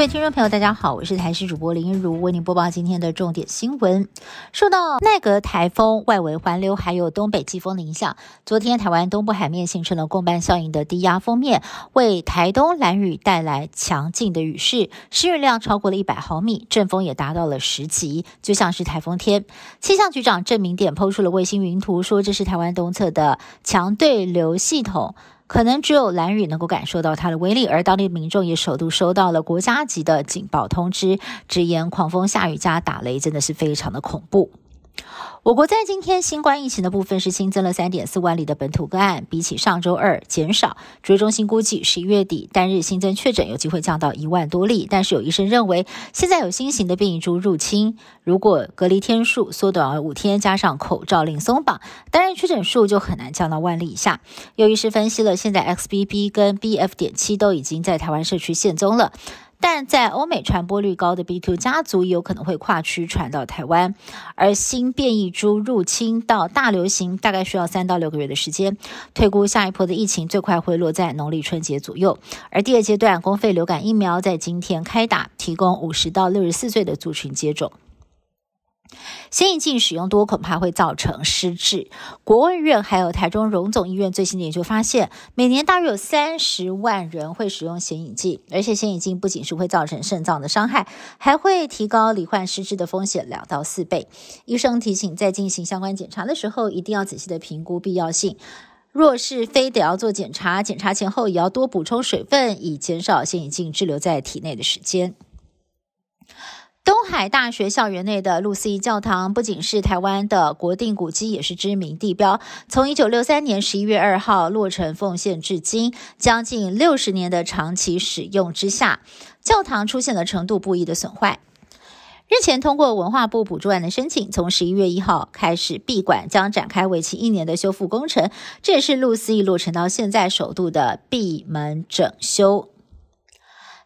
各位听众朋友，大家好，我是台视主播林如，为您播报今天的重点新闻。受到奈格台风、外围环流还有东北季风的影响，昨天台湾东部海面形成了共伴效应的低压锋面，为台东蓝雨带来强劲的雨势，湿雨量超过了一百毫米，阵风也达到了十级，就像是台风天。气象局长郑明典抛出了卫星云图，说这是台湾东侧的强对流系统。可能只有蓝雨能够感受到它的威力，而当地民众也首度收到了国家级的警报通知，直言狂风下雨加打雷真的是非常的恐怖。我国在今天新冠疫情的部分是新增了三点四万例的本土个案，比起上周二减少。指挥中心估计十一月底单日新增确诊有机会降到一万多例，但是有医生认为现在有新型的变异株入侵，如果隔离天数缩短了五天，加上口罩令松绑，单日确诊数就很难降到万例以下。有医师分析了，现在 XBB 跟 BF. 点七都已经在台湾社区现踪了。但在欧美传播率高的 B2 家族有可能会跨区传到台湾，而新变异株入侵到大流行大概需要三到六个月的时间，推估下一波的疫情最快会落在农历春节左右。而第二阶段公费流感疫苗在今天开打，提供五十到六十四岁的族群接种。显影镜使用多恐怕会造成失智。国卫院还有台中荣总医院最新的研究发现，每年大约有三十万人会使用显影剂，而且显影剂不仅是会造成肾脏的伤害，还会提高罹患失智的风险两到四倍。医生提醒，在进行相关检查的时候，一定要仔细的评估必要性。若是非得要做检查，检查前后也要多补充水分，以减少显影镜滞留在体内的时间。东海大学校园内的露丝仪教堂，不仅是台湾的国定古迹，也是知名地标。从一九六三年十一月二号落成奉献至今，将近六十年的长期使用之下，教堂出现了程度不一的损坏。日前通过文化部补助案的申请，从十一月一号开始闭馆，将展开为期一年的修复工程。这也是露丝仪落成到现在首度的闭门整修。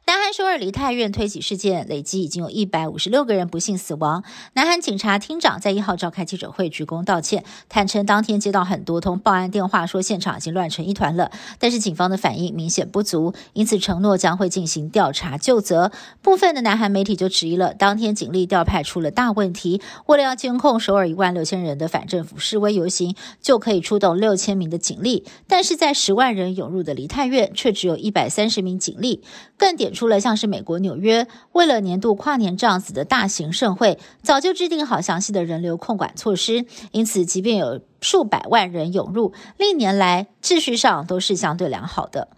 南韩首尔梨泰院推挤事件累计已经有一百五十六个人不幸死亡。南韩警察厅长在一号召开记者会鞠躬道歉，坦承当天接到很多通报案电话，说现场已经乱成一团了。但是警方的反应明显不足，因此承诺将会进行调查就责。部分的南韩媒体就质疑了，当天警力调派出了大问题。为了要监控首尔一万六千人的反政府示威游行，就可以出动六千名的警力，但是在十万人涌入的梨泰院，却只有一百三十名警力。更点出了像是美国纽约为了年度跨年这样子的大型盛会，早就制定好详细的人流控管措施，因此即便有数百万人涌入，历年来秩序上都是相对良好的。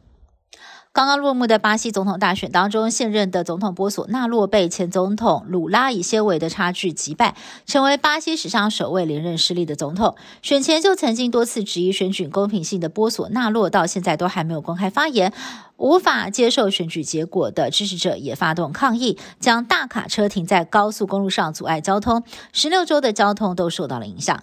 刚刚落幕的巴西总统大选当中，现任的总统波索纳洛被前总统鲁拉以些微的差距击败，成为巴西史上首位连任失利的总统。选前就曾经多次质疑选举公平性的波索纳洛，到现在都还没有公开发言。无法接受选举结果的支持者也发动抗议，将大卡车停在高速公路上阻碍交通，十六州的交通都受到了影响。